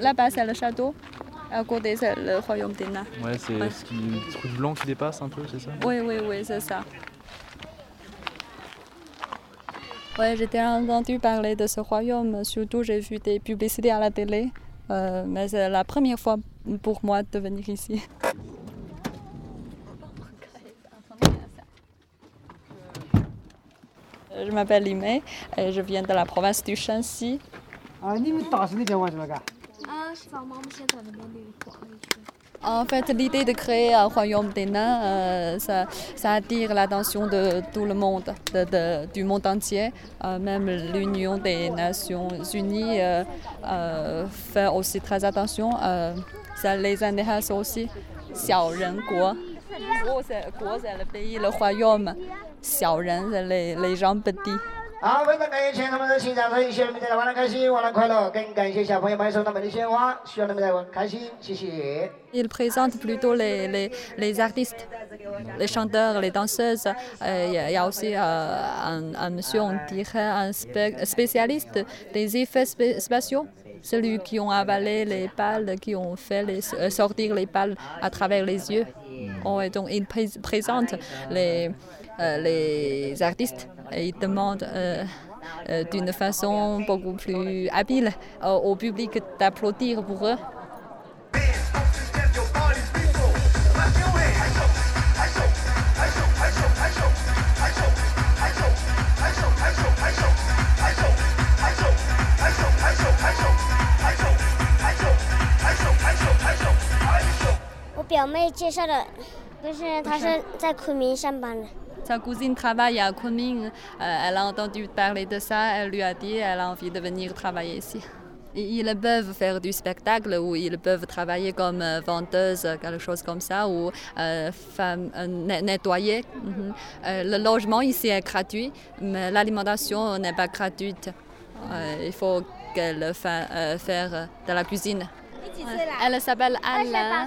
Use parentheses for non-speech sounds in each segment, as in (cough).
là-bas, c'est le château. À côté, c'est le royaume des nains. Ouais, c'est ce qui, le truc blanc qui dépasse un peu, c'est ça? Oui, oui, oui, c'est ça. Ouais, j'ai déjà entendu parler de ce royaume, surtout j'ai vu des publicités à la télé, euh, mais c'est la première fois pour moi de venir ici. Je m'appelle Limé et je viens de la province du Shanxi. 啊，en fait, l'idée de créer un royaume des nains, euh, ça, attire l'attention de tout le monde, du monde entier. Euh, même l'Union des Nations Unies euh, fait aussi très attention. ça les intéresse aussi. Xiao Ren c'est le pays, le royaume. Xiao c'est les gens petits. 好，非常感谢全他们的欣赏，所以希望你们在这玩得开心，玩得快乐。更感谢小朋友们送他们的鲜花，希望你们在玩开心，谢谢。 Il présente plutôt les, les, les artistes, les chanteurs, les danseuses. Euh, Il y, a- il y a aussi euh, un, un monsieur, on dirait un spé- spécialiste des effets spé- spatiaux. Celui qui ont avalé les balles, qui ont fait les- euh, sortir les balles à travers les yeux. Oh, et donc, il pré- présente les, euh, les artistes et il demande euh, euh, d'une façon beaucoup plus habile euh, au public d'applaudir pour eux. 我表妹介绍的，就是她是在昆明上班的。 Sa cousine travaille à Kunming. Euh, elle a entendu parler de ça. Elle lui a dit elle a envie de venir travailler ici. Ils peuvent faire du spectacle ou ils peuvent travailler comme euh, vendeuse, quelque chose comme ça, ou euh, femme, euh, net- nettoyer. Mhm. Euh, le logement ici est gratuit, mais l'alimentation n'est pas gratuite. Euh, il faut qu'elle fasse euh, faire de la cuisine. Elle s'appelle Anna.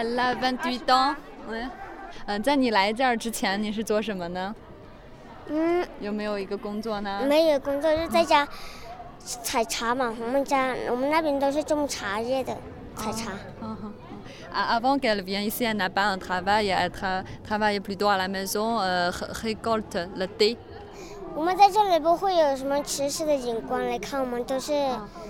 Elle a 28 ans. Ouais. 嗯，在你来这儿之前，你是做什么呢？嗯，有没有一个工作呢？没有工作就在家采茶嘛。我们家我们那边都是种茶叶的，采茶。Ah, ah, ah. Avant qu'elle vienne ici, elle n'a pas un travail. Elle tra- travaille plutôt à la maison, euh, ré- récolte le thé. 我们在这里不会有什么歧视的眼光来看我们，都是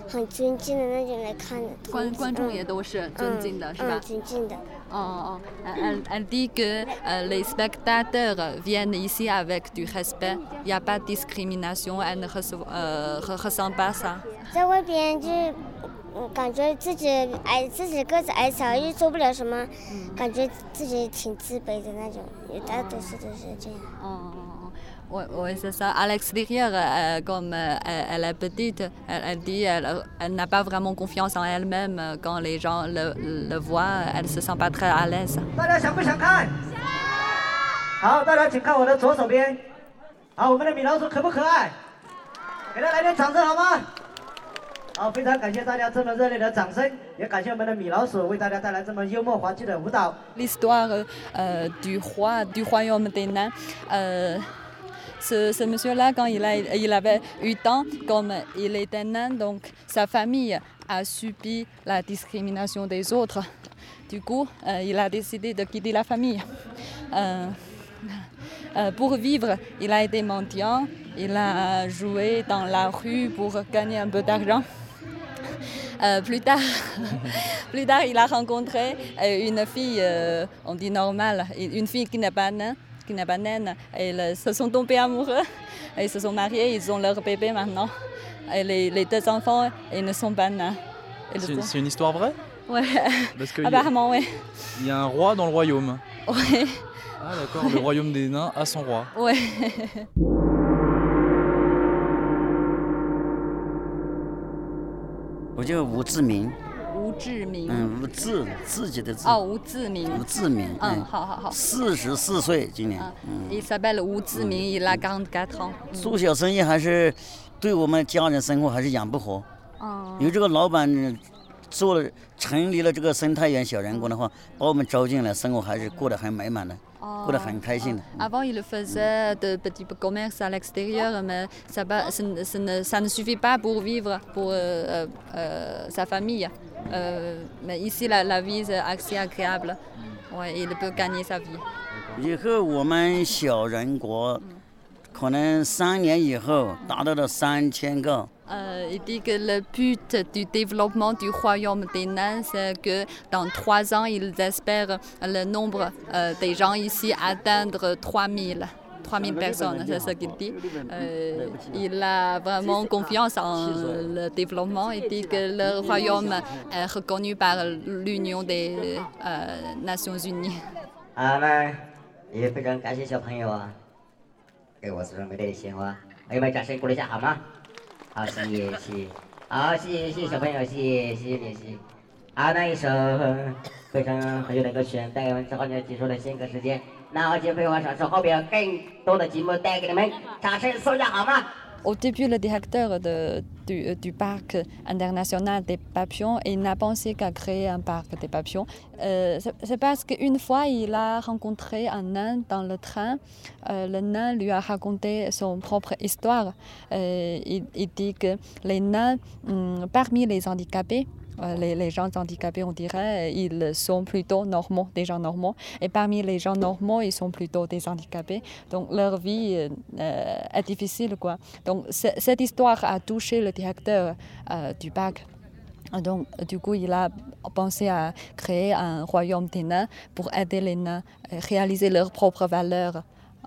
很尊敬的那种来看的。观观众也都是尊敬的，是吧嗯，？尊敬的。哦哦 oh. Elle dit que euh, les spectateurs viennent ici avec du respect. Il n'y a pas discrimination. Elle ne reçoit- euh, re- ressent pas ça. 在外边就感觉自己矮，自己个子矮小，又做不了什么，感觉自己挺自卑的那种，有大多数都是这样。Oh, Oui, c'est ça. À l'extérieur, euh, euh, comme euh, elle, est petite, elle, dit qu'elle n'a pas vraiment confiance en elle-même. Quand les gens le, voient, elle ne se sent pas très à l'aise. L'histoire du roi du royaume des nains ce, monsieur-là, quand il, avait 8 ans, comme il était nain, donc sa famille a subi la discrimination des autres. Du coup, euh, il a décidé de quitter la famille. Euh, euh, pour vivre, il a été mendiant, il a joué dans la rue pour gagner un peu d'argent. Plus tard, (laughs) plus tard, il a rencontré une fille, on dit normale, une fille qui n'est pas naine, qui n'est pas naine. Et ils se sont tombés amoureux, ils se sont mariés, ils ont leur bébé maintenant. Et les, les deux enfants, ils ne sont pas nains. C'est une histoire vraie? Ouais, Parce a- apparemment, oui. il y a un roi dans le royaume. Ouais, Ah d'accord, le royaume des nains a son roi. ouais. (laughs) 志明，吴志明，嗯，吴志自己的志，哦，吴志明，吴志明，嗯，好好好。四十四岁今年 s'appelle Wu Ziming, il a 44 ans. 做小生意还是对我们家人生活还是养不活。哦因为这个老板做了成立了这个生态园小人工的话，把我们招进来，生活还是过得很美满的。Oh. Ah, avant, il faisait de petits commerces à l'extérieur, mais ça, ne suffit pas pour vivre pour euh, euh, euh, sa famille. Mais ici, la, vie est assez agréable. Il peut gagner sa vie. 后我们小人国，可能三年以后达到了三千个。 Euh, il dit que le but du développement du royaume des nains, c'est que dans trois ans, ils espèrent le nombre euh, des gens ici atteindre 3000. 3000 personnes, c'est ce qu'il dit. Euh, il a vraiment confiance en le développement. Il dit que le royaume est reconnu par l'Union des euh, Nations Unies. 啊，那也非常感谢小朋友啊，给我说美丽的鲜花，朋友们掌声鼓励一下好吗？ 好，谢谢，谢谢，好，谢谢，谢谢小朋友，谢谢，谢谢你，谢谢。好，那一首非常很久的歌曲，带给我们之后呢结束了新歌时间。那我就废话少说，后边有更多的节目带给你们，掌声送一下好吗？Au début, le directeur de- du, parc international des papillons, il n'a pensé qu'à créer un parc des papillons. Euh, c'est- parce qu'une fois, il a rencontré un nain dans le train. Euh, le nain lui a raconté son propre histoire. Euh, il, dit que les nains, hum, parmi les handicapés, euh, les, les gens handicapés, on dirait, ils sont plutôt normaux, des gens normaux. Et parmi les gens normaux, ils sont plutôt des handicapés. Donc leur vie euh, euh, est difficile. Quoi. Donc cette histoire a touché le directeur euh, du bac. Donc, du coup, il a pensé à créer un royaume des nains pour aider les nains à réaliser leurs propres valeurs,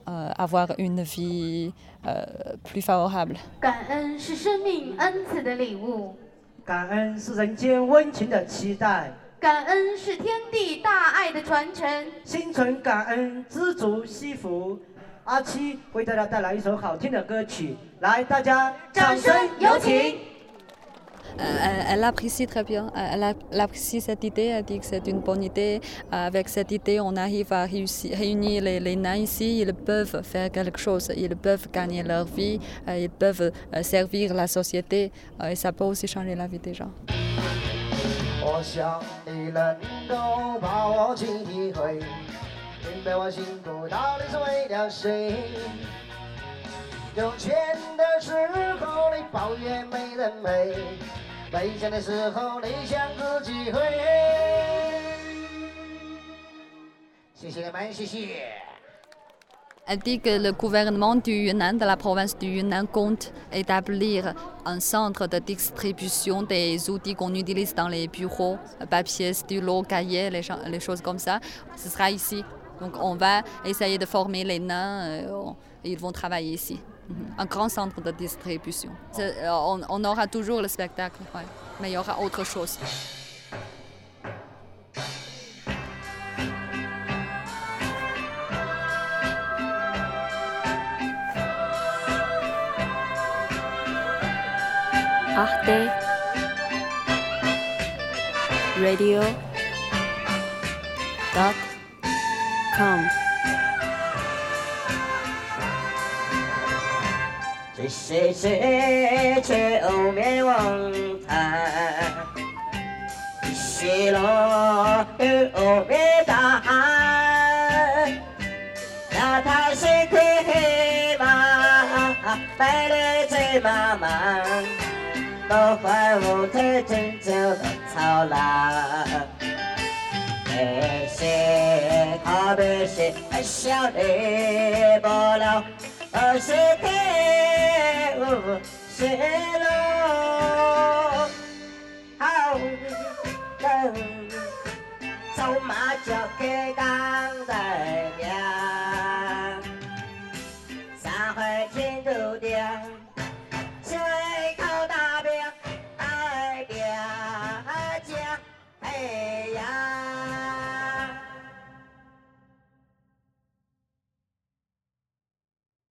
euh, avoir une vie euh, plus favorable. 感恩是人间温情的期待，感恩是天地大爱的传承。心存感恩，知足惜福。阿七为大家带来一首好听的歌曲，来，大家掌声有请。Euh, Elle, elle apprécie très bien, euh, elle, a- elle apprécie cette idée, elle dit que c'est une bonne idée. Euh, Avec cette idée, on arrive à réussir- réunir les, les nains ici, ils peuvent faire quelque chose, ils peuvent gagner leur vie, euh, ils peuvent euh, servir la société euh, et ça peut aussi changer la vie des gens. 我想你能够把我情体会，明白我辛苦到底是为了谁。有钱的时候你抱怨没人陪， 没钱的时候你想自己会。谢谢你们，谢谢。 Elle dit que le gouvernement du Yunnan, de la province du Yunnan, compte établir un centre de distribution des outils qu'on utilise dans les bureaux, papier, stylo, cahier, les, cha- les choses comme ça. Ce sera ici. Donc on va essayer de former les nains euh, on- et ils vont travailler ici. Mhm. Un grand centre de distribution. Euh, On, aura toujours le spectacle, mais il y aura autre chose. Arte Radio dot com 这谁谁却后面望谈，西落后面大海，那他是黑马，白了最茫茫，都换我太真正的操劳。那些靠的是小的不了，而是